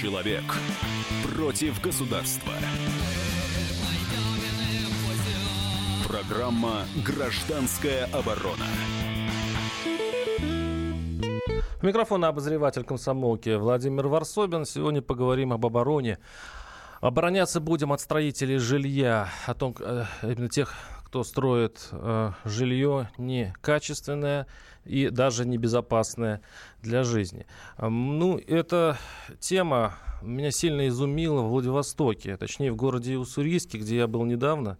Человек против государства. Программа «Гражданская оборона». Микрофон обозреватель комсомолки Владимир Варсобин. Сегодня поговорим об обороне. Обороняться будем от строителей жилья, о том, э, именно тех, кто строит э, жилье некачественное и даже небезопасное для жизни. Ну, эта тема меня сильно изумила в Владивостоке, точнее в городе Уссурийске, где я был недавно.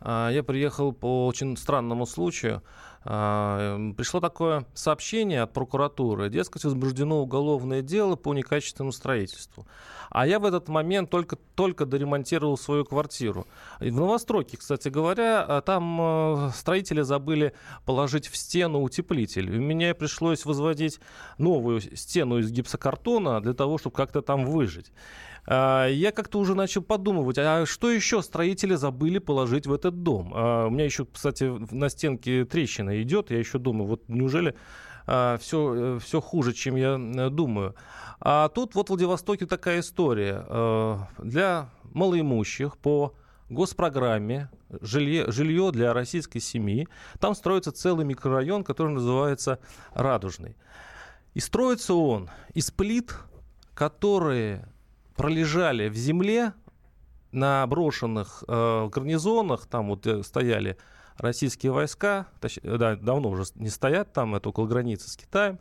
А, я приехал по очень странному случаю. А, пришло такое сообщение от прокуратуры. Дескать, возбуждено уголовное дело по некачественному строительству. А я в этот момент только, только доремонтировал свою квартиру. В Новостроке, кстати говоря, а, там э, строители забыли положить в стену утеплитель. И мне пришлось возводить новую стену из гипсокартона для того, чтобы как-то там выжить. А, я как-то уже начал подумывать, а что еще строители забыли положить в этот дом? А, у меня еще, кстати, на стенке трещина идет, я еще думаю, вот неужели все, все э, хуже, чем я э, думаю. А тут вот в Владивостоке такая история. Для малоимущих по госпрограмме жилье, жилье для российской семьи, там строится целый микрорайон, который называется Радужный. И строится он из плит, которые пролежали в земле на брошенных э, гарнизонах, там вот э, стояли российские войска, точ, да, давно уже не стоят там, это около границы с Китаем.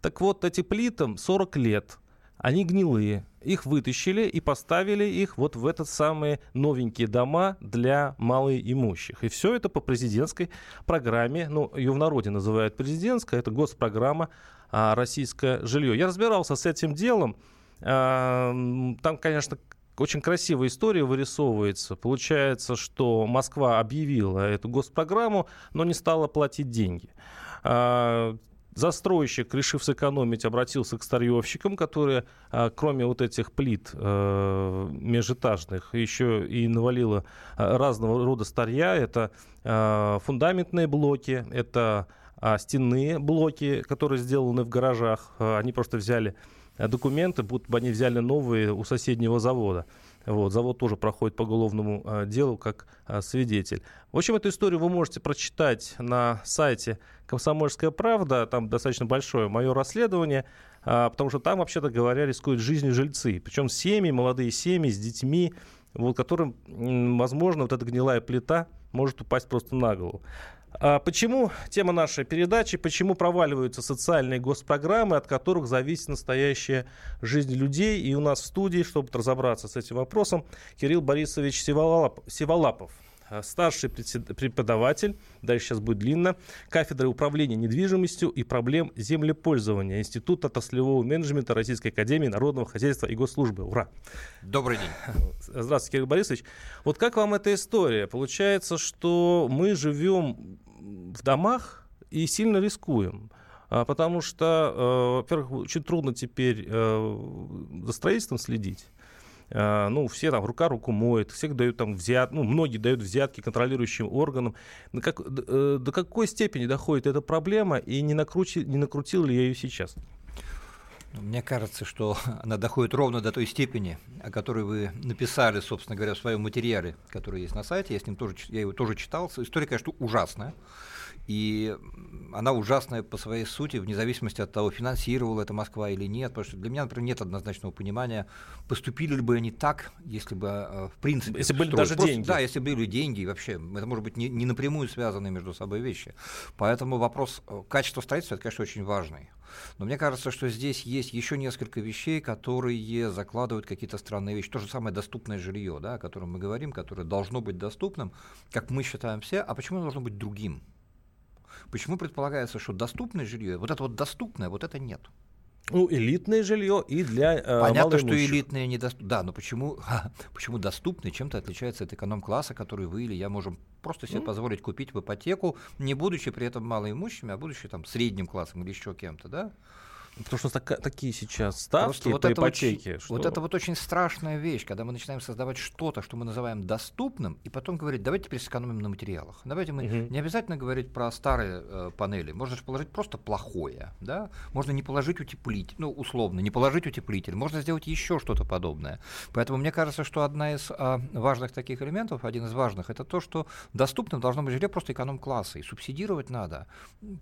Так вот, эти плитам 40 лет, они гнилые. Их вытащили и поставили их вот в этот самые новенькие дома для малоимущих. И все это по президентской программе, ну, ее в народе называют президентская, это госпрограмма а, «Российское жилье». Я разбирался с этим делом, Там, конечно, очень красивая история вырисовывается. Получается, что Москва объявила эту госпрограмму, но не стала платить деньги. А, застройщик, решив сэкономить, обратился к старьевщикам, которые, а, кроме вот этих плит э, межэтажных, еще и навалило а, разного рода старья. Это фундаментные блоки, это стенные блоки, которые сделаны в гаражах. Они просто взяли Э, документы, будто бы они взяли новые у соседнего завода. Вот, завод тоже проходит по уголовному э, делу как э, свидетель. В общем, эту историю вы можете прочитать на сайте «Комсомольская правда». Там достаточно большое мое расследование, э, потому что там, вообще-то говоря, рискуют жизнью жильцы. Причем семьи, молодые семьи с детьми, вот, которым, возможно, вот эта гнилая плита может упасть просто на голову. А почему тема нашей передачи, почему проваливаются социальные госпрограммы, от которых зависит настоящая жизнь людей? И у нас в студии, чтобы разобраться с этим вопросом, Кирилл Борисович Севалапов, а, старший преподаватель, дальше сейчас будет длинно, кафедры управления недвижимостью и проблем землепользования Института отраслевого менеджмента Российской Академии Народного хозяйства и госслужбы. Ура! Добрый день. Здравствуйте, Кирилл Борисович. Вот как вам эта история? Получается, что мы живем в домах и сильно рискуем. А, потому что, э, во-первых, очень трудно теперь э, за строительством следить. А, ну, все там рука руку моет, всех дают там взят, ну, многие дают взятки контролирующим органам. Как, до, до какой степени доходит эта проблема и не, накрути, не накрутил ли я ее сейчас? Мне кажется, что она доходит ровно до той степени, о которой вы написали, собственно говоря, в своем материале, который есть на сайте. Я, с ним тоже, я его тоже читал. История, конечно, ужасная. И она ужасная по своей сути, вне зависимости от того, финансировала это Москва или нет. Потому что для меня, например, нет однозначного понимания, поступили ли бы они так, если бы, э, в принципе... Если были даже Просто, деньги. Да, если были деньги, вообще, это может быть не, не напрямую связанные между собой вещи. Поэтому вопрос э, качества строительства, это, конечно, очень важный. Но мне кажется, что здесь есть еще несколько вещей, которые закладывают какие-то странные вещи. То же самое доступное жилье, да, о котором мы говорим, которое должно быть доступным, как мы считаем все, а почему оно должно быть другим? Почему предполагается, что доступное жилье, вот это вот доступное, вот это нет? Ну, элитное жилье и для э, Понятно, что элитное недоступно. Да, но почему, почему доступное чем-то отличается от эконом-класса, который вы или я можем просто себе mm. позволить купить в ипотеку, не будучи при этом малоимущими, а будучи там средним классом или еще кем-то, да? Потому что так, такие сейчас ставки вот по это ипотеке. Очень, что... Вот это вот очень страшная вещь, когда мы начинаем создавать что-то, что мы называем доступным, и потом говорить, давайте теперь сэкономим на материалах. Давайте мы Мгм. не обязательно говорить про старые э, панели, можно же положить просто плохое, да? Можно не положить утеплитель, ну условно, не положить утеплитель, можно сделать еще что-то подобное. Поэтому мне кажется, что одна из а, важных таких элементов, один из важных, это то, что доступным должно быть жилье просто эконом-класса, и субсидировать надо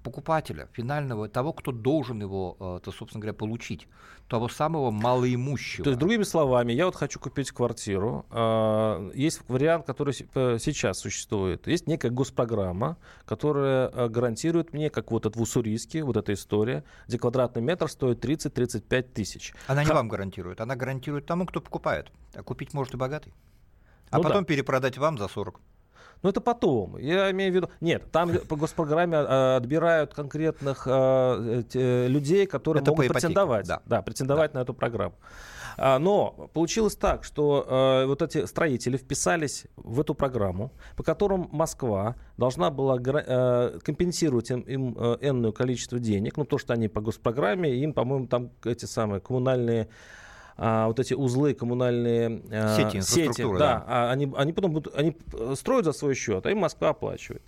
покупателя, финального, того, кто должен его, э, то, собственно говоря, получить, того самого малоимущего. То есть, другими словами, я вот хочу купить квартиру. а, Есть вариант, который э, сейчас существует. Есть некая госпрограмма, которая э, гарантирует мне, как вот это в Уссурийске, вот эта история, где квадратный метр стоит 30-35 тысяч. Она не вам гарантирует, она гарантирует тому, кто покупает. А купить может и богатый. А Ну да. потом перепродать вам за 40. Но это потом. Я имею в виду... Нет, там по госпрограмме а, отбирают конкретных а, людей, которые Это по могут ипотеке, претендовать. да. претендовать на эту программу. А, Но получилось так, что вот эти строители вписались в эту программу, по которым Москва должна была компенсировать им, им энное количество денег, ну то, что они по госпрограмме, им, по-моему, там эти самые коммунальные а, вот эти узлы коммунальные а, Сети, инфраструктуры, да, да. а они, они потом будут, они э, строят за свой счет, а им Москва оплачивает.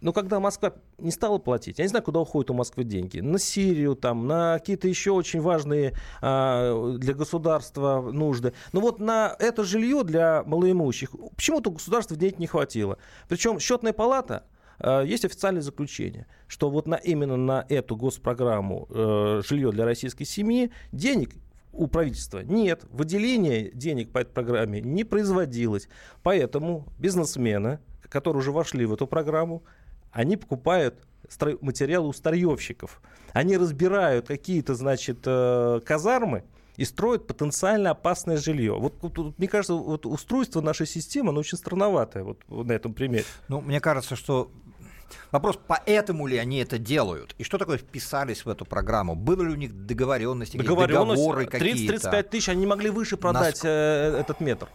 Но когда Москва не стала платить, я не знаю, куда уходят у Москвы деньги, на Сирию, там, на какие-то еще очень важные а, для государства нужды. Но вот на это жилье для малоимущих почему-то государства денег не хватило. Причем счетная палата э, есть официальное заключение, что вот на, именно на эту госпрограмму э, жилье для российской семьи денег у правительства нет. Выделение денег по этой программе не производилось. Поэтому бизнесмены, которые уже вошли в эту программу, они покупают материалы у старьевщиков. Они разбирают какие-то, значит, э, казармы, и строят потенциально опасное жилье. Вот, вот- мне кажется, вот устройство нашей системы, оно очень странноватое вот на этом примере. Ну, мне кажется, что вопрос, поэтому ли они это делают? И что такое вписались в эту программу? Было ли у них договоренности, договоры какие-то? 30-35 тысяч, они не могли выше продать э, этот метр.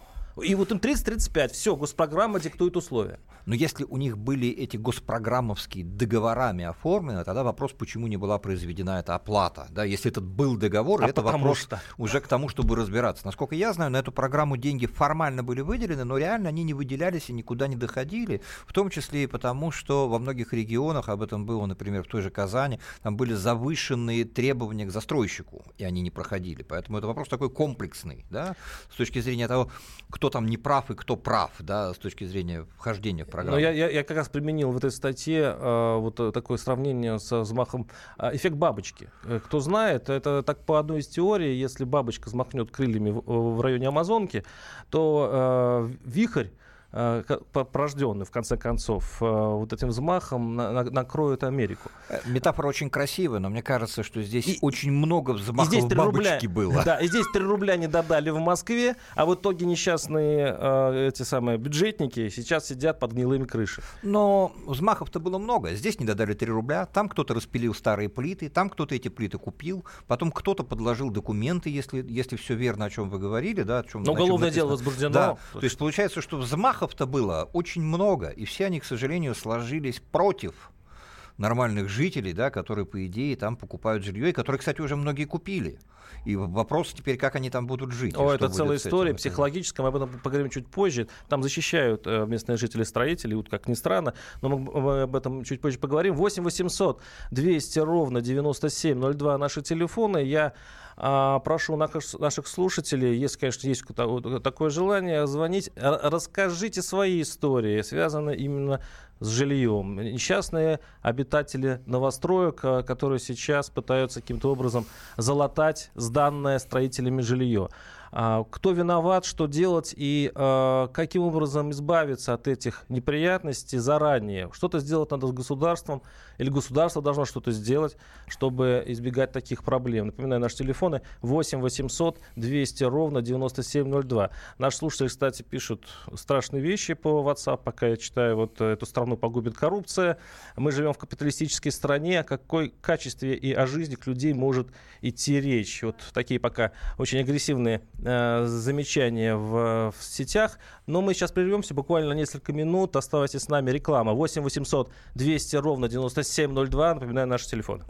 И вот им 30-35, все, госпрограмма диктует условия. Но если у них были эти госпрограммовские договорами оформлены, тогда вопрос, почему не была произведена эта оплата. Да, если этот был договор, А это вопрос что. уже к тому, чтобы разбираться. Насколько я знаю, на эту программу деньги формально были выделены, но реально они не выделялись и никуда не доходили. В том числе и потому, что во многих регионах, об этом было, например, в той же Казани, там были завышенные требования к застройщику, и они не проходили. Поэтому это вопрос такой комплексный, да, с точки зрения того, кто там не прав и кто прав, да, с точки зрения вхождения в программу. Но я, я, я как раз применил в этой статье э, вот э, такое сравнение с взмахом э, эффект бабочки. Э, Кто знает, это так по одной из теорий, если бабочка взмахнет крыльями в, в районе Амазонки, то э, вихрь порожденный, в конце концов, э, вот этим взмахом на- на- накроет Америку. Э, Метафора очень красивая, но мне кажется, что здесь И- очень много взмахов здесь 3 рубля, бабочки было. Да, и здесь 3 рубля не додали в Москве, а в итоге несчастные э, эти самые бюджетники сейчас сидят под гнилыми крышами. Но взмахов-то было много. Здесь не додали 3 рубля, там кто-то распилил старые плиты, там кто-то эти плиты купил, потом кто-то подложил документы, если, если все верно, о чем вы говорили, да, о чем Но уголовное дело возбуждено. Да, то есть получается, что взмахов-то было очень много, и все они, к сожалению, сложились против нормальных жителей, да, которые, по идее, там покупают жилье, и которые, кстати, уже многие купили. И вопрос теперь, как они там будут жить. О, это целая этим. история Это- психологическая, мы об этом поговорим чуть позже. Там защищают э, местные жители строители, вот как ни странно, но мы, мы об этом чуть позже поговорим. 8 800 200 ровно 9702 наши телефоны. Я а, прошу наших, наших слушателей, если, конечно, есть такое желание, звонить. Расскажите свои истории, связанные именно с жильем. Несчастные обитатели новостроек, а, которые сейчас пытаются каким-то образом залатать сданное строителями жилье. А, Кто виноват, что делать и а, каким образом избавиться от этих неприятностей заранее? Что-то сделать надо с государством или государство должно что-то сделать, чтобы избегать таких проблем. Напоминаю, наши телефоны 8 800 200 ровно 9702. Наши слушатели, кстати, пишут страшные вещи по WhatsApp, пока я читаю, вот э, эту страну погубит коррупция. Мы живем в капиталистической стране. О какой качестве и о жизни людей может идти речь? Вот такие пока очень агрессивные э, замечания в, в сетях. Но мы сейчас прервемся буквально на несколько минут. Оставайтесь с нами. Реклама 8 800 200 ровно 9702. Напоминаю, наш телефон.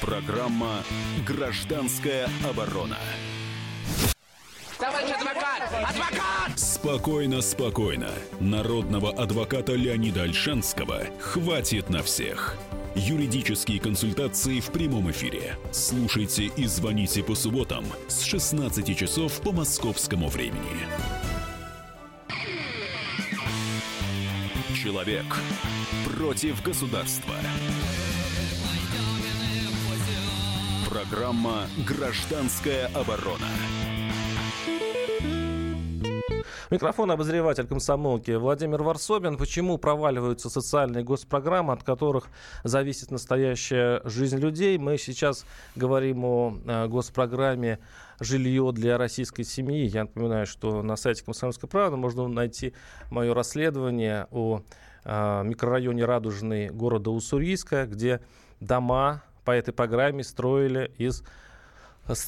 Программа «Гражданская оборона». Товарищ адвокат! Адвокат! Спокойно, спокойно. Народного адвоката Леонида Альшанского хватит на всех. Юридические консультации в прямом эфире. Слушайте и звоните по субботам с 16 часов по московскому времени. Человек против государства. Программа «Гражданская оборона». Микрофон обозреватель комсомолки Владимир Варсобин. Почему проваливаются социальные госпрограммы, от которых зависит настоящая жизнь людей? Мы сейчас говорим о э, госпрограмме «Жилье для российской семьи». Я напоминаю, что на сайте «Комсомольской правды» можно найти мое расследование о э, микрорайоне Радужный города Уссурийска, где дома по этой программе строили из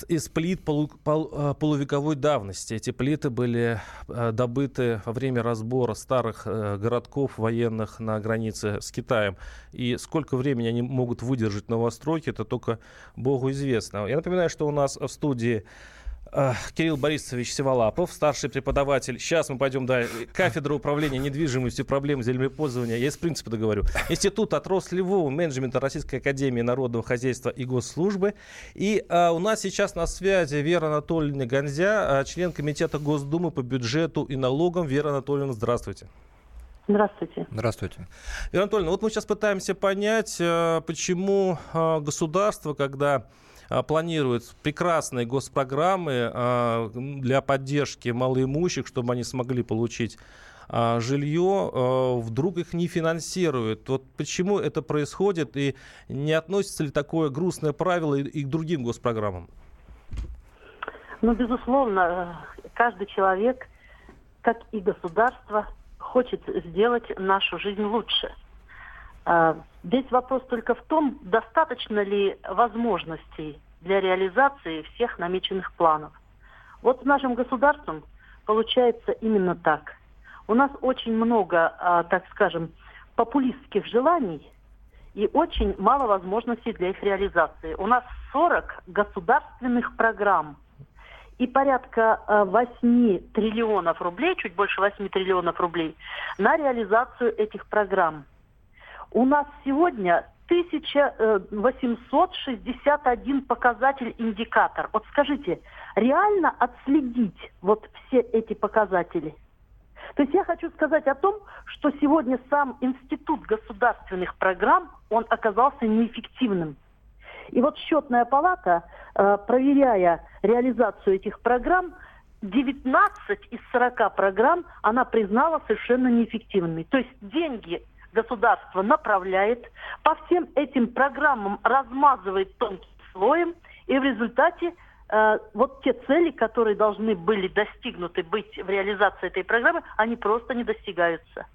из плит полу, пол, э, полувековой давности. Эти плиты были э, добыты во время разбора старых э, городков военных на границе с Китаем. И сколько времени они могут выдержать новостройки, это только Богу известно. Я напоминаю, что у нас в студии Кирилл Борисович Севалапов, старший преподаватель. Сейчас мы пойдем, да, кафедра управления недвижимостью, проблем землепользования. Я из принципа договорю. Институт отраслевого менеджмента Российской Академии Народного Хозяйства и Госслужбы. И а, у нас сейчас на связи Вера Анатольевна Гонзя, а, член Комитета Госдумы по бюджету и налогам. Вера Анатольевна, здравствуйте. Здравствуйте. Здравствуйте. Вера Анатольевна, вот мы сейчас пытаемся понять, а, почему государство, когда а, планирует прекрасные госпрограммы а, для поддержки малоимущих, чтобы они смогли получить а, жилье, вдруг их не финансируют. Вот почему это происходит и не относится ли такое грустное правило и к другим госпрограммам? Ну, безусловно, каждый человек, как и государство, хочет сделать нашу жизнь лучше. Здесь вопрос только в том, достаточно ли возможностей для реализации всех намеченных планов. Вот с нашим государством получается именно так. У нас очень много, а, так скажем, популистских желаний и очень мало возможностей для их реализации. У нас 40 государственных программ и порядка 8 а, триллионов рублей, чуть больше 8 триллионов рублей, на реализацию этих программ. У нас сегодня 1861 показатель индикатор. Вот скажите, реально отследить вот все эти показатели? То есть я хочу сказать о том, что сегодня сам Институт государственных программ, он оказался неэффективным. И вот счетная палата, э, проверяя реализацию этих программ, 19 из 40 программ она признала совершенно неэффективными. То есть деньги государство направляет, по всем этим программам размазывает тонким слоем, и в результате э, вот те цели, которые должны были достигнуты быть в реализации этой программы, они просто не достигаются.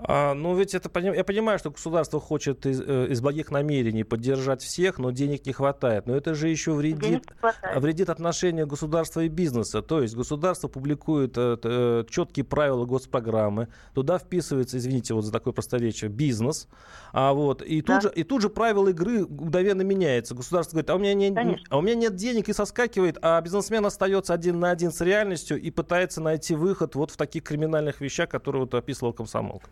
А, ну, ведь это, я понимаю, что государство хочет из, э, из благих намерений поддержать всех, но денег не хватает. Но это же еще вредит, вредит отношению государства и бизнеса. То есть государство публикует э, э, четкие правила госпрограммы, туда вписывается, извините вот за такое просторечие, бизнес, а вот, и, да. тут же, и тут же правила игры мгновенно меняются. Государство говорит, а у, меня не, а у меня нет денег и соскакивает, а бизнесмен остается один на один с реальностью и пытается найти выход вот в таких криминальных вещах, которые вот описывал комсомолка.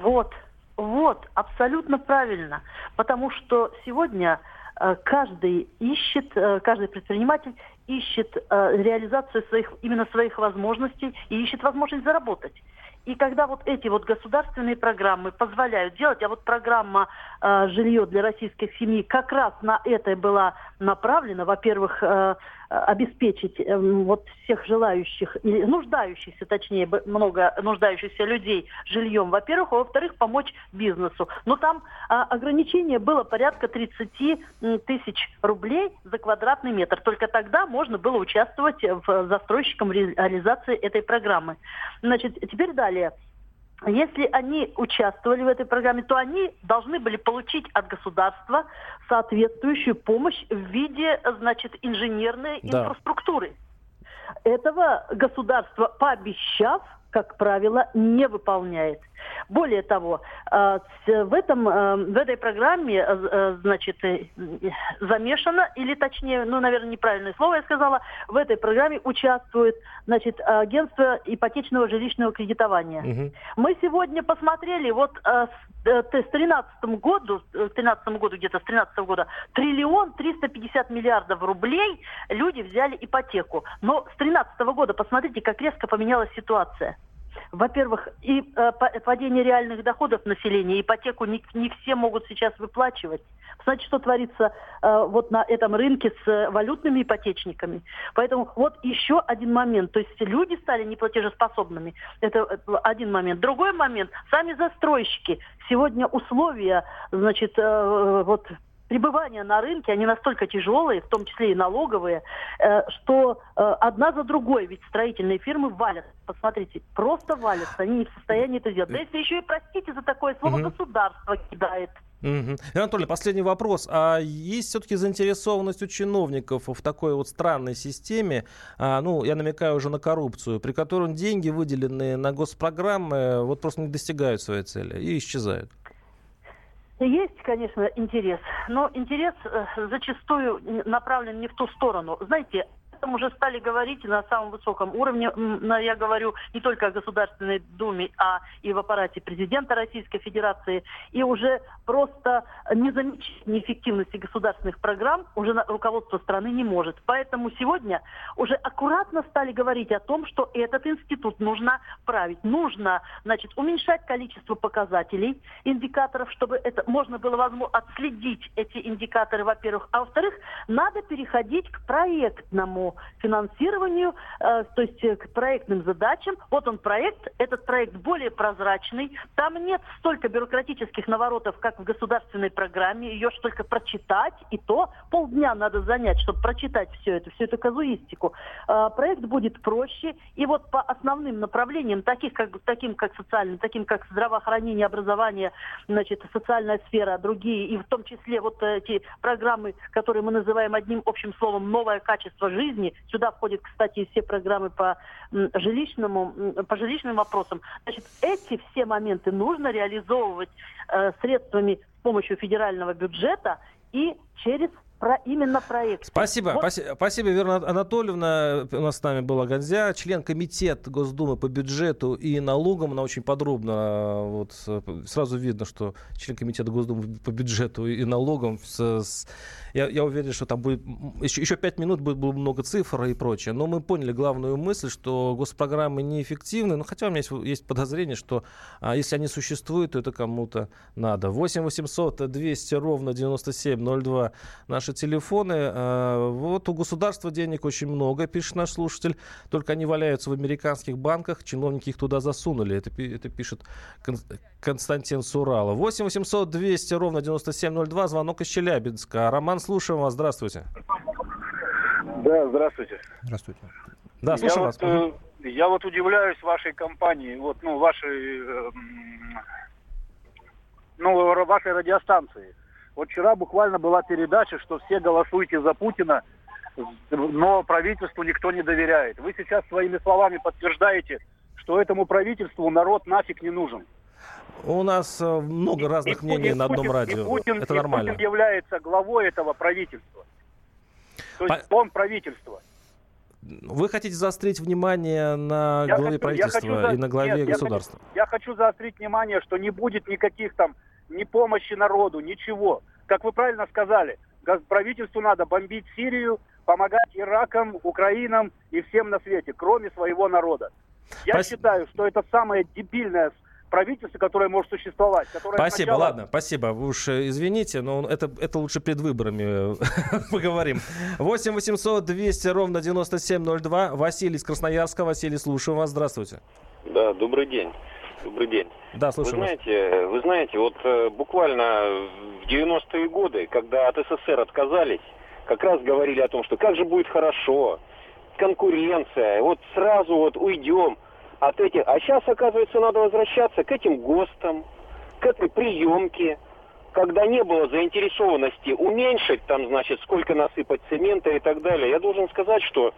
Вот, вот, абсолютно правильно. Потому что сегодня э, каждый ищет, э, каждый предприниматель ищет э, реализацию своих, именно своих возможностей и ищет возможность заработать. И когда вот эти вот государственные программы позволяют делать, а вот программа э, «Жилье для российских семей» как раз на это была направлена, во-первых, э, обеспечить э, вот всех желающих, нуждающихся, точнее, много нуждающихся людей жильем, во-первых, а во-вторых, помочь бизнесу. Но там э, ограничение было порядка 30 тысяч рублей за квадратный метр. Только тогда можно было участвовать в застройщиком реализации этой программы. Значит, теперь далее. Если они участвовали в этой программе, то они должны были получить от государства соответствующую помощь в виде, значит, инженерной да. инфраструктуры. Этого государство, пообещав, как правило, не выполняет. Более того, э, в, этом, э, в этой программе э, значит, замешано, или точнее, ну, наверное, неправильное слово я сказала, в этой программе участвует значит, агентство ипотечного жилищного кредитования. Угу. Мы сегодня посмотрели, вот с 2013 году, 13 году где-то с 13 года, триллион 350 миллиардов рублей люди взяли ипотеку. Но с 13 года посмотрите, как резко поменялась ситуация во-первых, и э, падение реальных доходов населения, ипотеку не, не все могут сейчас выплачивать. Посмотрите, что творится э, вот на этом рынке с э, валютными ипотечниками. Поэтому вот еще один момент. То есть люди стали неплатежеспособными. Это, это один момент. Другой момент. Сами застройщики. Сегодня условия, значит, э, вот пребывания на рынке, они настолько тяжелые, в том числе и налоговые, э, что э, одна за другой, ведь строительные фирмы валят. Посмотрите, просто валятся, они не в состоянии это сделать. Да если еще и, простите за такое слово, угу. государство кидает. Угу. Анатолий, последний вопрос. А есть все-таки заинтересованность у чиновников в такой вот странной системе, а, ну, я намекаю уже на коррупцию, при которой деньги, выделенные на госпрограммы, вот просто не достигают своей цели и исчезают? Есть, конечно, интерес, но интерес э, зачастую направлен не в ту сторону. Знаете, этом уже стали говорить на самом высоком уровне. Я говорю не только о Государственной Думе, а и в аппарате президента Российской Федерации. И уже просто не замечать неэффективности государственных программ уже руководство страны не может. Поэтому сегодня уже аккуратно стали говорить о том, что этот институт нужно править. Нужно, значит, уменьшать количество показателей, индикаторов, чтобы это можно было возможно отследить эти индикаторы, во-первых. А во-вторых, надо переходить к проектному финансированию, э, то есть э, к проектным задачам. Вот он проект, этот проект более прозрачный, там нет столько бюрократических наворотов, как в государственной программе, ее же только прочитать, и то полдня надо занять, чтобы прочитать все это, всю эту казуистику. Э, проект будет проще, и вот по основным направлениям, таких как, таким как социальным, таким как здравоохранение, образование, значит, социальная сфера, другие, и в том числе вот эти программы, которые мы называем одним общим словом «новое качество жизни», жизни. Сюда входят, кстати, и все программы по жилищному, по жилищным вопросам. Значит, эти все моменты нужно реализовывать э, средствами с помощью федерального бюджета и через про именно проект. Спасибо, вот. спасибо, спасибо, Вера Анатольевна. У нас с нами была Гонзя, член комитета Госдумы по бюджету и налогам. Она очень подробно, вот сразу видно, что член комитета Госдумы по бюджету и налогам с, с я, я уверен, что там будет еще, еще пять минут будет, будет много цифр и прочее. Но мы поняли главную мысль, что госпрограммы неэффективны. Ну, хотя у меня есть, есть подозрение, что а, если они существуют, то это кому-то надо. 8 800 200 ровно 9702 наши телефоны. А, вот у государства денег очень много, пишет наш слушатель. Только они валяются в американских банках, чиновники их туда засунули. Это, это пишет Константин Сурала. 8 800 200 ровно 9702. Звонок из Челябинска. Роман слушаем вас. Здравствуйте. Да, здравствуйте. Здравствуйте. Да, слушаю я вас. Вот, э, я вот удивляюсь вашей компании, вот, ну, вашей, э, ну, вашей радиостанции. Вот вчера буквально была передача, что все голосуйте за Путина, но правительству никто не доверяет. Вы сейчас своими словами подтверждаете, что этому правительству народ нафиг не нужен. У нас э, много разных и, мнений и, на одном Путин, радио. Путин, Это нормально. Путин является главой этого правительства. То есть По... он правительство. Вы хотите заострить внимание на я главе хочу, правительства я хочу, и на главе нет, государства? Я хочу, я хочу заострить внимание, что не будет никаких там ни помощи народу, ничего. Как вы правильно сказали, правительству надо бомбить Сирию, помогать Иракам, Украинам и всем на свете, кроме своего народа. Я Спас... считаю, что это самое дебильное правительство, которое может существовать. Которое спасибо, сначала... ладно, спасибо. Вы уж э, извините, но это, это лучше перед выборами э, поговорим. 8 800 200 ровно 9702. Василий из Красноярска. Василий, слушаю вас. Здравствуйте. Да, добрый день. Добрый день. Да, слушаю вы знаете, Вы знаете, вот э, буквально в 90-е годы, когда от СССР отказались, как раз говорили о том, что как же будет хорошо, конкуренция, вот сразу вот уйдем от этих... А сейчас, оказывается, надо возвращаться к этим ГОСТам, к этой приемке, когда не было заинтересованности уменьшить там, значит, сколько насыпать цемента и так далее. Я должен сказать, что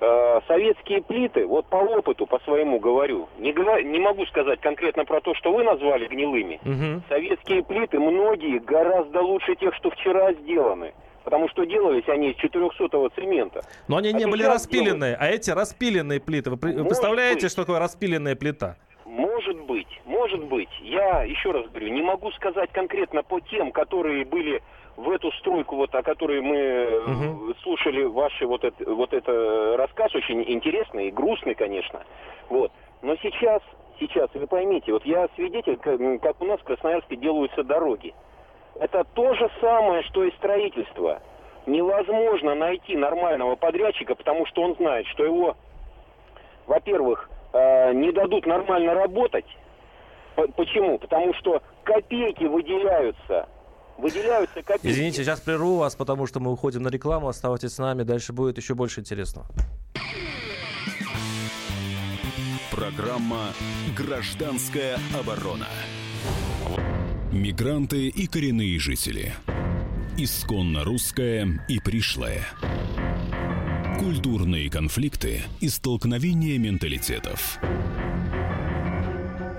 э, советские плиты, вот по опыту, по своему говорю, не, не могу сказать конкретно про то, что вы назвали гнилыми. Угу. Советские плиты, многие гораздо лучше тех, что вчера сделаны. Потому что делались они из 400-го цемента. Но они а не были распиленные, делают. а эти распиленные плиты. Вы представляете, быть. что такое распиленная плита? Может быть, может быть. Я еще раз говорю, не могу сказать конкретно по тем, которые были в эту стройку, вот, о которой мы угу. слушали ваш вот это, вот это рассказ, очень интересный и грустный, конечно. Вот. Но сейчас, сейчас, вы поймите, вот я свидетель, как у нас в Красноярске делаются дороги. Это то же самое, что и строительство. Невозможно найти нормального подрядчика, потому что он знает, что его, во-первых, э, не дадут нормально работать. Почему? Потому что копейки выделяются выделяются копейки. Извините, сейчас прерву вас, потому что мы уходим на рекламу. Оставайтесь с нами, дальше будет еще больше интересного. Программа «Гражданская оборона». Мигранты и коренные жители. Исконно русская и пришлая. Культурные конфликты и столкновения менталитетов.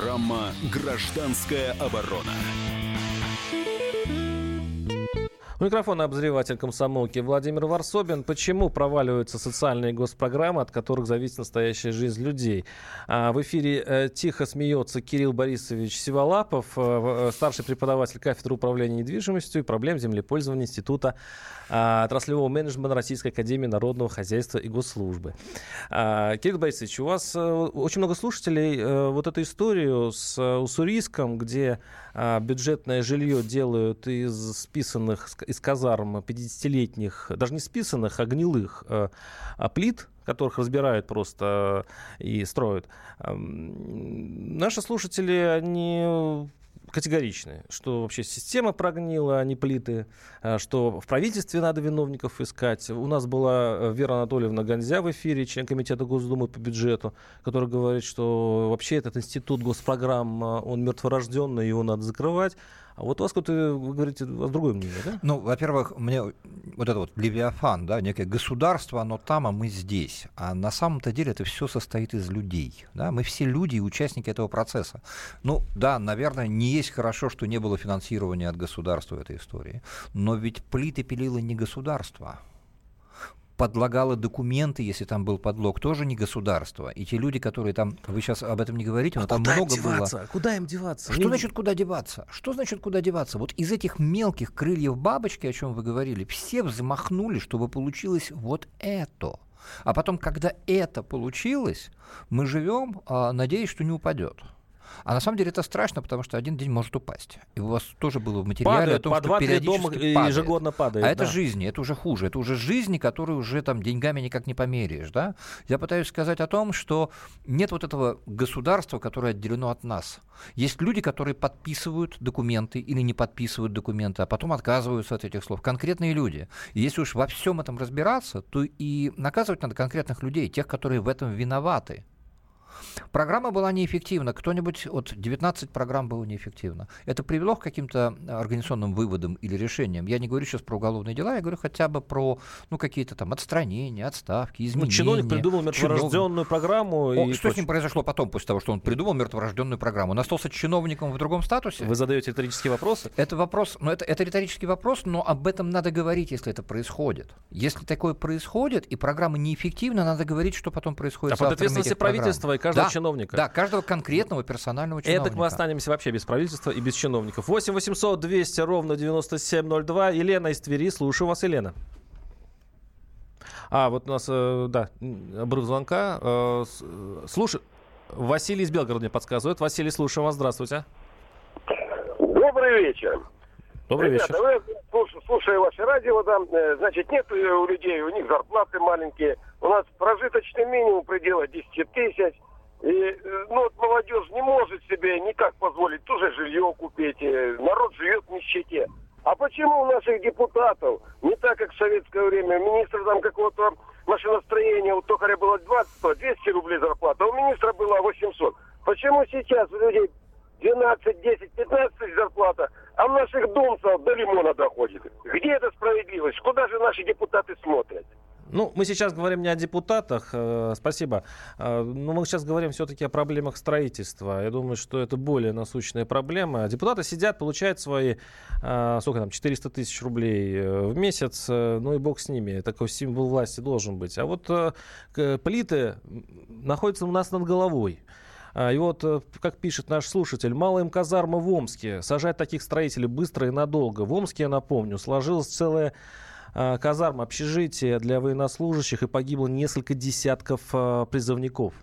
Программа «Гражданская оборона». У микрофона обозреватель комсомолки Владимир Варсобин. Почему проваливаются социальные госпрограммы, от которых зависит настоящая жизнь людей? А, в эфире э, тихо смеется Кирилл Борисович Сиволапов, э, э, старший преподаватель кафедры управления недвижимостью и проблем землепользования Института а, отраслевого менеджмента Российской Академии Народного Хозяйства и Госслужбы. А, Кирилл Борисович, у вас очень много слушателей вот эту историю с Уссурийском, где бюджетное жилье делают из списанных из казарм 50-летних, даже не списанных, а гнилых э, а плит, которых разбирают просто и строят. Наши слушатели, они категоричны, что вообще система прогнила, а не плиты, э, что в правительстве надо виновников искать. У нас была Вера Анатольевна Гонзя в эфире, член комитета Госдумы по бюджету, который говорит, что вообще этот институт госпрограмм, он мертворожденный, его надо закрывать. А вот вас, какое-то, вы говорите, у вас другое мнение, да? Ну, во-первых, мне вот это вот Левиафан, да, некое государство, оно там, а мы здесь. А на самом-то деле это все состоит из людей. Да? Мы все люди и участники этого процесса. Ну, да, наверное, не есть хорошо, что не было финансирования от государства в этой истории. Но ведь плиты пилило не государство подлагало документы, если там был подлог, тоже не государство. И те люди, которые там, вы сейчас об этом не говорите, но а там много деваться? было. Куда им деваться? Что не... значит куда деваться? Что значит куда деваться? Вот из этих мелких крыльев бабочки, о чем вы говорили, все взмахнули, чтобы получилось вот это. А потом, когда это получилось, мы живем, а, надеясь, что не упадет. А на самом деле это страшно, потому что один день может упасть. И у вас тоже было в материале падает, о том, по что периодически дома падает. ежегодно падает. А да. это жизни, это уже хуже. Это уже жизни, которые уже там деньгами никак не померяешь. Да? Я пытаюсь сказать о том, что нет вот этого государства, которое отделено от нас. Есть люди, которые подписывают документы или не подписывают документы, а потом отказываются от этих слов. Конкретные люди. И если уж во всем этом разбираться, то и наказывать надо конкретных людей, тех, которые в этом виноваты. Программа была неэффективна. Кто-нибудь, вот 19 программ было неэффективно. Это привело к каким-то организационным выводам или решениям. Я не говорю сейчас про уголовные дела, я говорю хотя бы про ну, какие-то там отстранения, отставки, ну, изменения. Ну, чиновник придумал мертворожденную программу. О, и что с ним произошло потом, после того, что он придумал мертворожденную программу? Он остался чиновником в другом статусе? Вы задаете риторические вопросы? Это вопрос, ну, это, это риторический вопрос, но об этом надо говорить, если это происходит. Если такое происходит, и программа неэффективна, надо говорить, что потом происходит. А под ответственности правительства каждого да, чиновника. Да, каждого конкретного персонального чиновника. Это мы останемся вообще без правительства и без чиновников. 8 800 200 ровно 9702. Елена из Твери. Слушаю вас, Елена. А, вот у нас, э, да, обрыв звонка. Э, слушай, Василий из Белгорода мне подсказывает. Василий, слушаю вас. Здравствуйте. Добрый вечер. Добрый Ребята, вечер. вы, слушаю, слушаю ваше радио, да, э, значит, нет у людей, у них зарплаты маленькие. У нас прожиточный минимум предела 10 тысяч. И, э, ну, вот молодежь не может себе никак позволить тоже жилье купить. э, Народ живет в нищете. А почему у наших депутатов не так, как в советское время? Министр там какого-то машиностроения, у токаря было 20, 200 рублей зарплата, а у министра было 800. Почему сейчас у людей 12, 10, 15 тысяч зарплата, а у наших думцев до лимона доходит? Где эта справедливость? Куда же наши депутаты смотрят? Ну, мы сейчас говорим не о депутатах, э, спасибо. Э, но мы сейчас говорим все-таки о проблемах строительства. Я думаю, что это более насущная проблема. Депутаты сидят, получают свои, э, сколько там, 400 тысяч рублей э, в месяц. э, ну и бог с ними. Такой символ власти должен быть. А вот э, плиты находятся у нас над головой. А, И вот, как пишет наш слушатель, малая им казарма в Омске. Сажать таких строителей быстро и надолго. В Омске, я напомню, сложилась целая а, казарма общежития для военнослужащих и погибло несколько десятков а, призывников.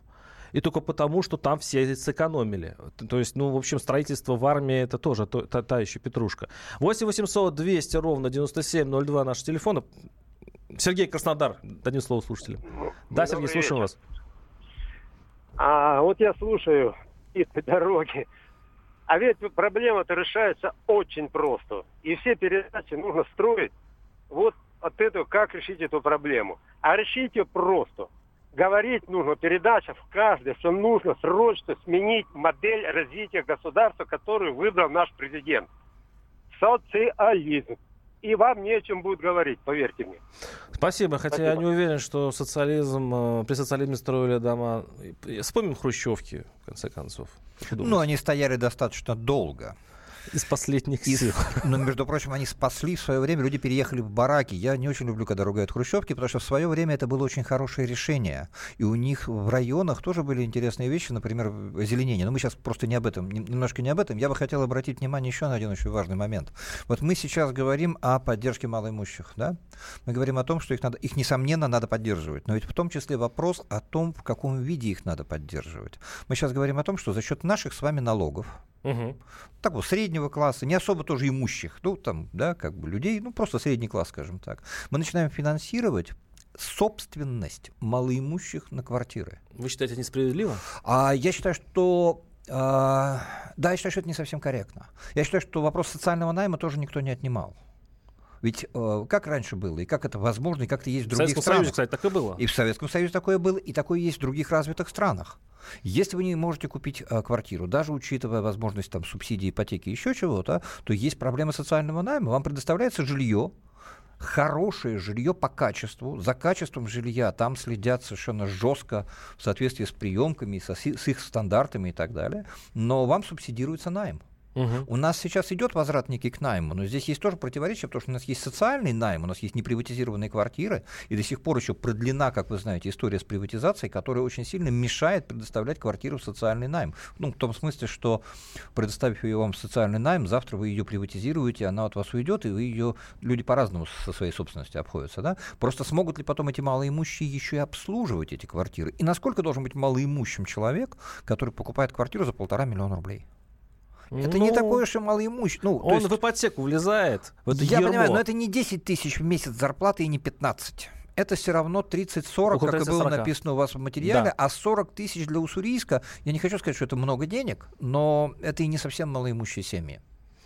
И только потому, что там все сэкономили. То есть, ну, в общем, строительство в армии это тоже то- та, та еще петрушка. 8 800 200 ровно 9702 наш телефон. Сергей Краснодар, дадим слово слушателям. Да, Сергей, Добрый слушаем вечер. вас. А вот я слушаю и по дороге. А ведь проблема-то решается очень просто. И все передачи нужно строить вот от этого, как решить эту проблему. А решить ее просто. Говорить нужно в передачах в каждой, что нужно срочно сменить модель развития государства, которую выбрал наш президент. Социализм. И вам не о чем будет говорить, поверьте мне. Спасибо, хотя я Спасибо. не уверен, что социализм, э, при социализме строили дома. Вспомним хрущевки, в конце концов. Ну, они стояли достаточно долго. Из последних Из- сил. Но, между прочим, они спасли в свое время, люди переехали в бараки. Я не очень люблю, когда ругают хрущевки, потому что в свое время это было очень хорошее решение. И у них в районах тоже были интересные вещи, например, озеленение. Но мы сейчас просто не об этом, нем- немножко не об этом. Я бы хотел обратить внимание еще на один очень важный момент. Вот мы сейчас говорим о поддержке малоимущих, да? Мы говорим о том, что их надо, их несомненно надо поддерживать. Но ведь в том числе вопрос о том, в каком виде их надо поддерживать. Мы сейчас говорим о том, что за счет наших с вами налогов, Мгм. такого среднего класса, не особо тоже имущих, ну, там, да, как бы людей, ну, просто средний класс, скажем так. Мы начинаем финансировать собственность малоимущих на квартиры. Вы считаете несправедливо? А я считаю, что а, да, я считаю, что это не совсем корректно. Я считаю, что вопрос социального найма тоже никто не отнимал. Ведь э, как раньше было, и как это возможно, и как это есть в В других Советском странах. Союзе, кстати, так и было. И в Советском Союзе такое было, и такое есть в других развитых странах. Если вы не можете купить э, квартиру, даже учитывая возможность там, субсидий, ипотеки, еще чего-то, то есть проблема социального найма. Вам предоставляется жилье, хорошее жилье по качеству. За качеством жилья там следят совершенно жестко в соответствии с приемками, со- с их стандартами и так далее. Но вам субсидируется найм. Мгм. У нас сейчас идет возврат некий к найму, но здесь есть тоже противоречие, потому что у нас есть социальный найм, у нас есть неприватизированные квартиры, и до сих пор еще продлена, как вы знаете, история с приватизацией, которая очень сильно мешает предоставлять квартиру в социальный найм. Ну, в том смысле, что предоставив ее вам в социальный найм, завтра вы ее приватизируете, она от вас уйдет, и вы ее, люди по-разному со своей собственностью обходятся, да? Просто смогут ли потом эти малоимущие еще и обслуживать эти квартиры? И насколько должен быть малоимущим человек, который покупает квартиру за полтора миллиона рублей? Это не Ну, такой уж и малоимущий. Ну, Он есть- в ипотеку влезает. В я ермо. понимаю, но это не 10 тысяч в месяц зарплаты и не 15. Это все равно 30-40, Около как и было 30-40. написано у вас в материале, Да. а 40 тысяч для уссурийска, я не хочу сказать, что это много денег, но это и не совсем малоимущие семьи.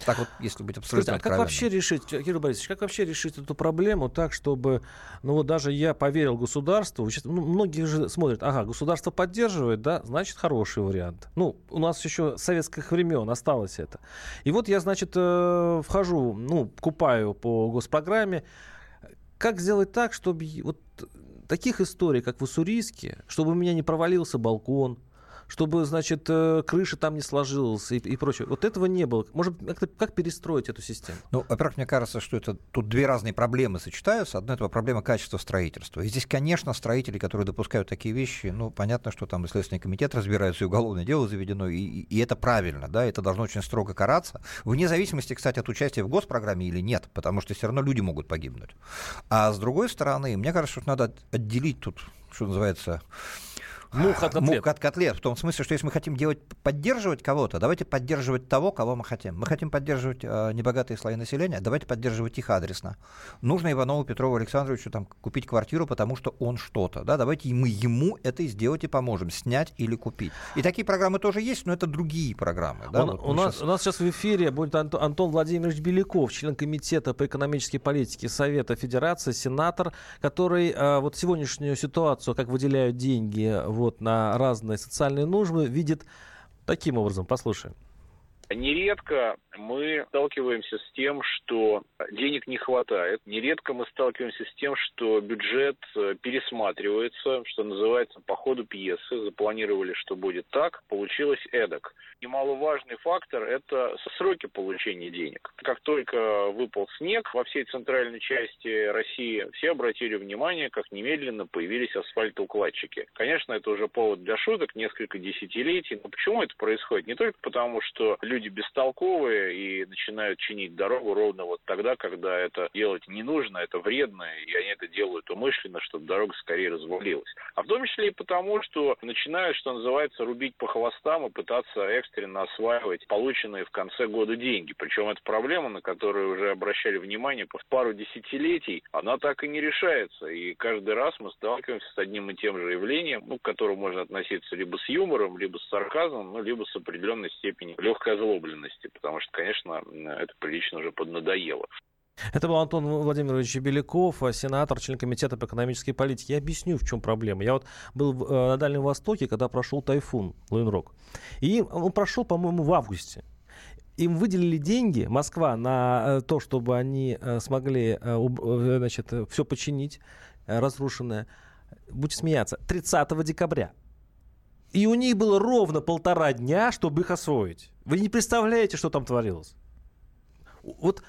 Так вот, если быть Скажите, абсолютно а как вообще решить, Кирилл Борисович, как вообще решить эту проблему так, чтобы, ну вот даже я поверил государству, сейчас- ну, многие же смотрят, ага, государство поддерживает, да, значит хороший вариант. Ну, у нас еще с советских времен осталось это. И вот я, значит, э, вхожу, ну, купаю по госпрограмме, как сделать так, чтобы вот таких историй, как в Уссурийске, чтобы у меня не провалился балкон, чтобы, значит, э, крыша там не сложилась и, и прочее. Вот этого не было. Может, как, как перестроить эту систему? Ну, во-первых, мне кажется, что это тут две разные проблемы сочетаются. Одна это проблема качества строительства. И здесь, конечно, строители, которые допускают такие вещи, ну, понятно, что там Следственный комитет разбирается, и уголовное дело заведено, и, и- это правильно, да, это должно очень строго караться, вне зависимости, кстати, от участия в госпрограмме или нет, потому что все равно люди могут погибнуть. А с другой стороны, мне кажется, что надо от- отделить тут, что называется, Мух от котлет. Мух от котлет. В том смысле, что если мы хотим делать, поддерживать кого-то, давайте поддерживать того, кого мы хотим. Мы хотим поддерживать э, небогатые слои населения, давайте поддерживать их адресно. Нужно Иванову Петрову Александровичу там, купить квартиру, потому что он что-то. Да? Давайте мы ему это сделать и поможем, снять или купить. И такие программы тоже есть, но это другие программы. Да? Он, Вот у, нас, щас- у нас сейчас в эфире будет Анто- Антон Владимирович Беляков, член комитета по экономической политике Совета Федерации, сенатор, который э, вот сегодняшнюю ситуацию, как выделяют деньги вот, на разные социальные нужды, видит таким образом. Послушаем. Нередко мы сталкиваемся с тем, что денег не хватает. Нередко мы сталкиваемся с тем, что бюджет э, пересматривается, что называется, по ходу пьесы. Запланировали, что будет так, получилось эдак. Немаловажный фактор – это сроки получения денег. Как только выпал снег во всей центральной части России, все обратили внимание, как немедленно появились асфальтоукладчики. Конечно, это уже повод для шуток, несколько десятилетий. Но почему это происходит? Не только потому, что люди бестолковые и начинают чинить дорогу ровно вот тогда, когда это делать не нужно, это вредно, и они это делают умышленно, чтобы дорога скорее развалилась. А в том числе и потому, что начинают, что называется, рубить по хвостам и пытаться экстренно осваивать полученные в конце года деньги. Причем эта проблема, на которую уже обращали внимание по пару десятилетий, она так и не решается. И каждый раз мы сталкиваемся с одним и тем же явлением, ну, к которому можно относиться либо с юмором, либо с сарказмом, ну, либо с определенной степенью легкой озлобленности, потому что, конечно, это прилично уже поднадоело. Это был Антон Владимирович Беляков, э, сенатор, член комитета по экономической политике. Я объясню, в чем проблема. Я вот был э, на Дальнем Востоке, когда прошел тайфун Луинрок. И он прошел, по-моему, в августе. Им выделили деньги, Москва, на э, то, чтобы они смогли значит, все починить, разрушенное. Будете смеяться. 30 декабря. И у них было ровно полтора дня, чтобы их освоить. Вы не представляете, что там творилось. Вот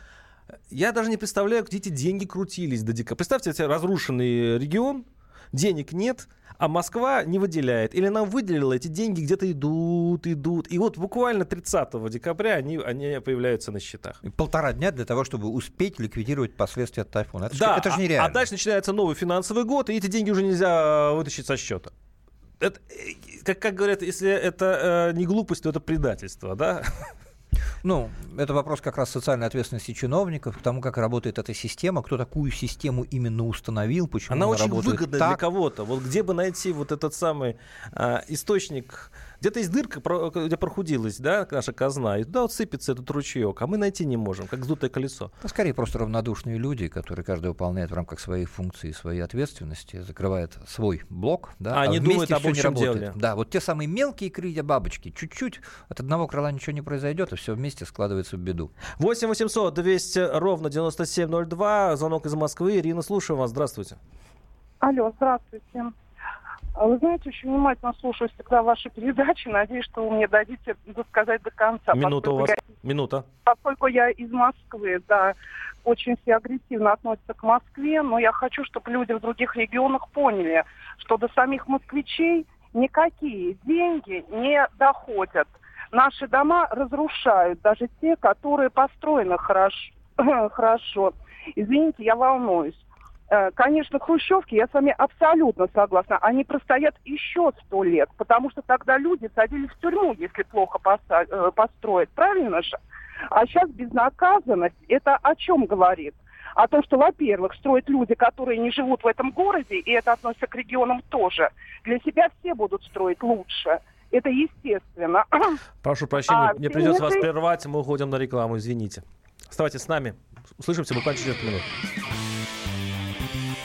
я даже не представляю, где эти деньги крутились до декабря. Представьте себе разрушенный регион, денег нет, а Москва не выделяет. Или нам выделила, эти деньги где-то идут, идут. И вот буквально 30 декабря они, они появляются на счетах. И Полтора дня для того, чтобы успеть ликвидировать последствия от тайфуна. Это, Да, это же а- нереально. А, дальше начинается новый финансовый год, и эти деньги уже нельзя э, вытащить со счета. Это, э, как, как говорят, если это э, не глупость, то это предательство, да? Ну, это вопрос как раз социальной ответственности чиновников, к тому, как работает эта система, кто такую систему именно установил, почему Она она, очень работает выгодна для так. кого-то. Вот где бы найти вот этот самый а, источник Где-то есть дырка, про- где прохудилась, да, наша казна, и туда вот сыпется этот ручеек, а мы найти не можем, как сдутое колесо. Ну, скорее просто равнодушные люди, которые каждый выполняет в рамках своих функций и своей ответственности, закрывает свой блок, да, А они вместе думают об общем деле. Да, вот те самые мелкие крылья бабочки, чуть-чуть от одного крыла ничего не произойдет, и все вместе складывается в беду. 8 800 200 ровно 9702. Звонок из Москвы. Ирина, слушаю вас. Здравствуйте. Алло, здравствуйте. А Вы знаете, очень внимательно слушаю всегда ваши передачи. Надеюсь, что вы мне дадите досказать до конца. Минута у вас. я- Минута. поскольку я из Москвы, да, очень все агрессивно относятся к Москве, но я хочу, чтобы люди в других регионах поняли, что до самих москвичей никакие деньги не доходят. Наши дома разрушают, даже те, которые построены хорошо. хорошо. Извините, я волнуюсь. Э, Конечно, хрущевки, я с вами абсолютно согласна, они простоят еще сто лет, потому что тогда люди садились в тюрьму, если плохо э, построят. Правильно же? А сейчас безнаказанность, это о чем говорит? О том, что, во-первых, строят люди, которые не живут в этом городе, и это относится к регионам тоже. Для себя все будут строить лучше. Это естественно. Прошу прощения, А, мне придется вас прервать, мы уходим на рекламу, извините. Оставайтесь с нами. Услышимся буквально через несколько минут.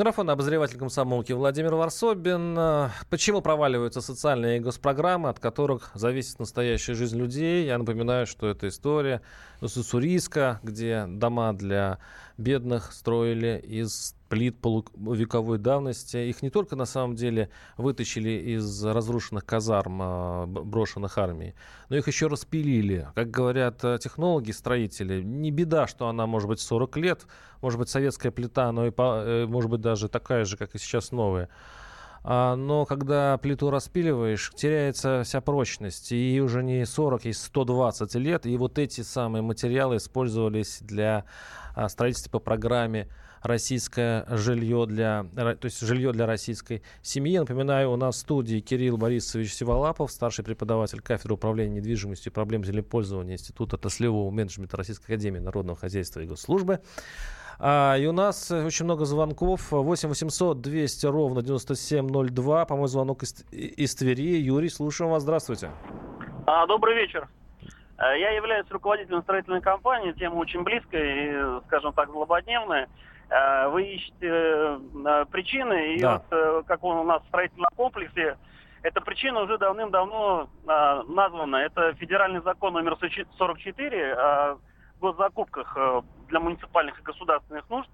Микрофон обозреватель комсомолки Владимир Варсобин. Почему проваливаются социальные госпрограммы, от которых зависит настоящая жизнь людей? Я напоминаю, что это история Уссурийска, где дома для бедных строили из плит полувековой давности. Их не только на самом деле вытащили из разрушенных казарм, а, брошенных армией, но их еще распилили. Как говорят э, технологи, строители, не беда, что она может быть 40 лет, может быть советская плита, но и э, может быть даже такая же, как и сейчас новая. А, но когда плиту распиливаешь, теряется вся прочность. И уже не 40, есть 120 лет. И вот эти самые материалы использовались для а, строительства по программе российское жилье для, то есть жилье для российской семьи. Напоминаю, у нас в студии Кирилл Борисович Сиволапов, старший преподаватель кафедры управления недвижимостью и проблем землепользования Института отраслевого менеджмента Российской Академии Народного хозяйства и госслужбы. А, и у нас очень много звонков. 8 800 200 ровно 9702. По-моему, звонок из, из Твери. Юрий, слушаем вас. Здравствуйте. А, добрый вечер. Э, я являюсь руководителем строительной компании. Тема очень близкая и, скажем так, злободневная. Э, вы ищете э, причины, и да. вот как он у нас в строительном комплексе, эта причина уже давным-давно названа. Это федеральный закон номер 44 о госзакупках для муниципальных и государственных нужд.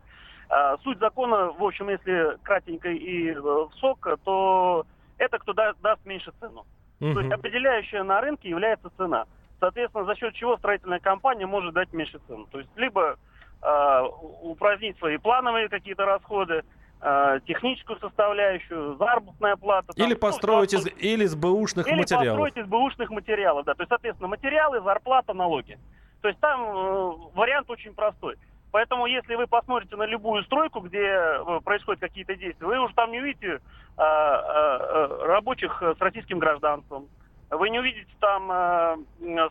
Суть закона, в общем, если кратенько и в сок, то это кто даст, даст меньше цену. Угу. То есть определяющая на рынке является цена. Соответственно, за счет чего строительная компания может дать меньше цену. То есть либо э, упразднить свои плановые какие-то расходы, э, техническую составляющую, заработная плата. Там, или ну, построить из, или из бэушных или материалов. Или построить из бэушных материалов, да. То есть, соответственно, материалы, зарплата, налоги. То есть там э, вариант очень простой. Поэтому, если вы посмотрите на любую стройку, где э, происходят какие-то действия, вы уже там не увидите э, э, рабочих с российским гражданством, вы не увидите там, э,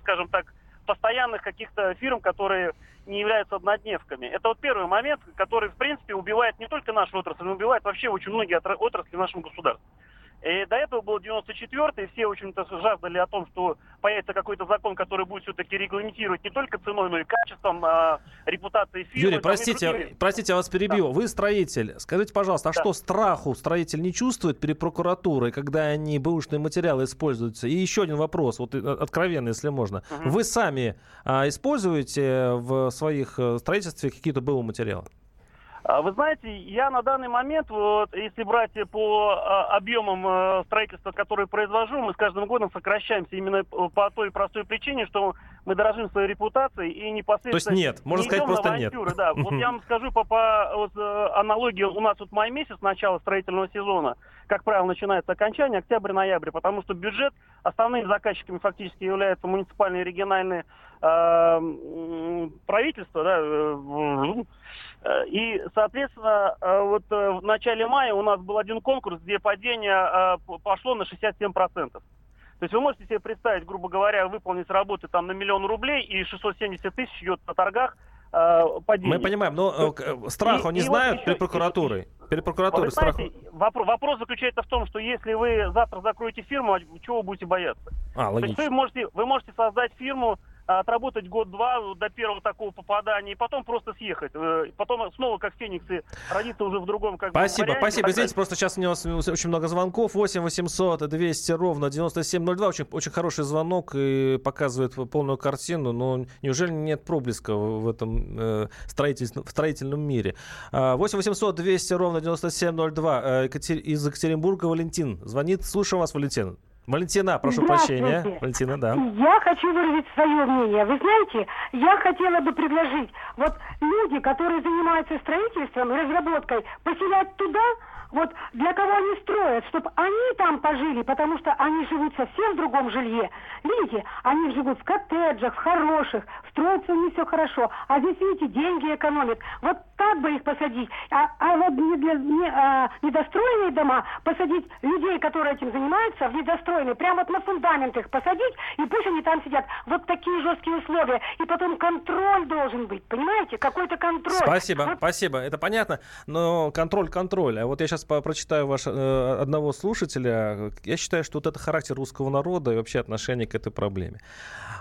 скажем так, постоянных каких-то фирм, которые не являются однодневками. Это вот первый момент, который, в принципе, убивает не только нашу отрасль, но убивает вообще очень многие отрасли в нашем государстве. И до этого был 94-й, все, в общем-то, жаждали о том, что появится какой-то закон, который будет все-таки регламентировать не только ценой, но и качеством, а, репутацией фирмы. Юрий, простите, простите, я вас перебью. Да. Вы строитель. Скажите, пожалуйста, а да. что страху строитель не чувствует перед прокуратурой, когда они бэушные материалы используются? И еще один вопрос, вот э, откровенно, если можно. Угу. Вы сами а, используете в своих э, строительстве какие-то БУ материалы? А, вы знаете, я на данный момент, вот, если брать по а, объемам а, строительства, которые произвожу, мы с каждым годом сокращаемся именно по той простой причине, что мы дорожим своей репутацией и непосредственно... То есть нет, можно не сказать просто нет. Да. Вот я вам скажу по, по вот, э, аналогии, у нас вот май месяц, начало строительного сезона, как правило, начинается окончание октябрь-ноябрь, потому что бюджет, основными заказчиками фактически являются муниципальные и региональные э, правительства, да, э, Э, и, соответственно, э, вот э, в начале мая у нас был один конкурс, где падение пошло на 67%. То есть вы можете себе представить, грубо говоря, выполнить работы там на миллион рублей и 670 тысяч идет на торгах падение. Мы понимаем, но страха не и знают вот перед прокуратурой. Перед прокуратурой страх. Вопрос, вопрос заключается в том, что если вы завтра закроете фирму, а чего вы будете бояться? А, логично. То есть вы можете, вы можете создать фирму, отработать год-два до первого такого попадания, и потом просто съехать. Э, потом снова, как фениксы, родиться уже в другом как Спасибо, варианте, спасибо. Извините, просто сейчас у нас очень много звонков. 8 800 200 ровно 9702. Очень, очень хороший звонок и показывает полную картину, но неужели нет проблеска в этом э, строительном, в строительном мире? 8 800 200 ровно 9702. Э, из Екатеринбурга Валентин звонит. Слушаю вас, Валентин. Валентина, прошу прощения. Валентина, да. Я хочу выразить свое мнение. Вы знаете, я хотела бы предложить, вот люди, которые занимаются строительством и разработкой, поселять туда, вот для кого они строят, чтобы они там пожили, потому что они живут совсем в другом жилье. Видите, они живут в коттеджах, в хороших, строятся у них все хорошо. А здесь, видите, деньги экономят. Вот так бы их посадить. А, а вот не для не, а, недостроенные дома посадить людей, которые этим занимаются, в недостроенные прямо вот на фундамент их посадить, и пусть они там сидят. Вот такие жесткие условия. И потом контроль должен быть, понимаете? Какой-то контроль. Спасибо, вот. спасибо. Это понятно, но контроль, контроль. А вот я сейчас прочитаю ваш, э, одного слушателя. Я считаю, что вот это характер русского народа и вообще отношение к этой проблеме.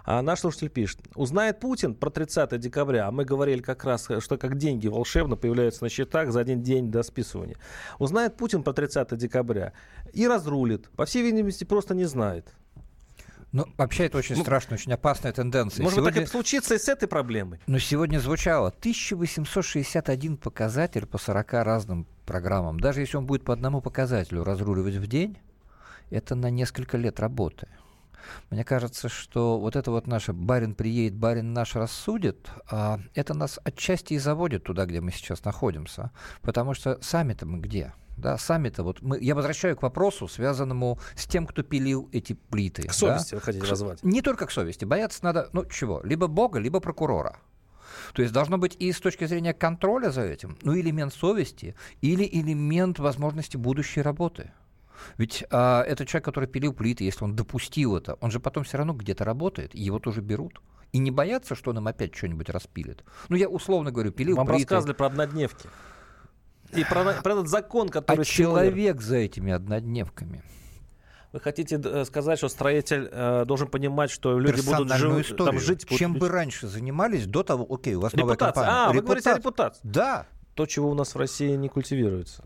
А наш слушатель пишет. Узнает Путин про 30 декабря, а мы говорили как раз, что как деньги волшебно появляются на счетах за один день до списывания. Узнает Путин про 30 декабря и разрулит. По всей видимости, просто не знает. Ну, вообще, это очень ну, страшная, очень опасная тенденция. Может сегодня... быть, так и случится и с этой проблемой. Но сегодня звучало 1861 показатель по 40 разным программам. Даже если он будет по одному показателю разруливать в день, это на несколько лет работы. Мне кажется, что вот это вот наше «барин приедет, барин наш рассудит», а, это нас отчасти и заводит туда, где мы сейчас находимся. Потому что сами-то мы где? Да, сами-то вот мы, я возвращаю к вопросу, связанному с тем, кто пилил эти плиты. К совести да? вы хотите назвать? Не только к совести. Бояться надо, ну чего, либо Бога, либо прокурора. То есть должно быть и с точки зрения контроля за этим, ну, элемент совести или элемент возможности будущей работы. Ведь а, этот человек, который пилил плиты, если он допустил это, он же потом все равно где-то работает, и его тоже берут. И не боятся, что он им опять что-нибудь распилит. Ну, я условно говорю, пилил Вам плиты. рассказывали про однодневки. И про, про этот закон, который... А человек за этими однодневками. Вы хотите э, сказать, что строитель э, должен понимать, что люди будут жив, там жить? Чем будут... бы раньше занимались до того, окей, у вас новая компания. А, Репутация. вы говорите о репутации. Да. То, чего у нас в России не культивируется.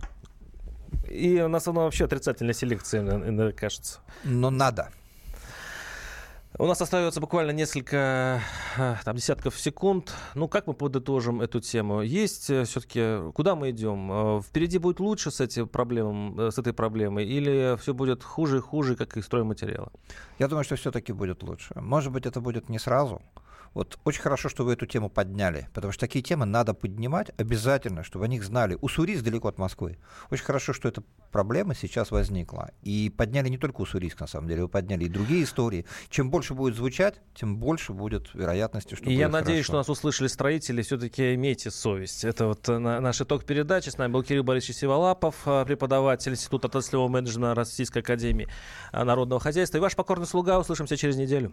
И у нас оно вообще отрицательная селекция, мне кажется. Но надо. У нас остается буквально несколько э, там, десятков секунд. Ну, как мы подытожим эту тему? Есть э, все-таки, куда мы идем? Э, впереди будет лучше с, этим проблемом, с этой проблемой или все будет хуже и хуже, как и стройматериалы? Я думаю, что все-таки будет лучше. Может быть, это будет не сразу, вот очень хорошо, что вы эту тему подняли, потому что такие темы надо поднимать обязательно, чтобы о них знали. Уссурийск далеко от Москвы. Очень хорошо, что эта проблема сейчас возникла. И подняли не только Уссурийск, на самом деле, вы подняли и другие истории. Чем больше будет звучать, тем больше будет вероятности, что И я надеюсь, что нас услышали строители, все-таки имейте совесть. Это вот э, наш итог передачи. С нами был Кирилл Борисович Сиволапов, э, преподаватель Института отраслевого менеджмента Российской Академии Народного Хозяйства. И ваш покорный слуга. Услышимся через неделю.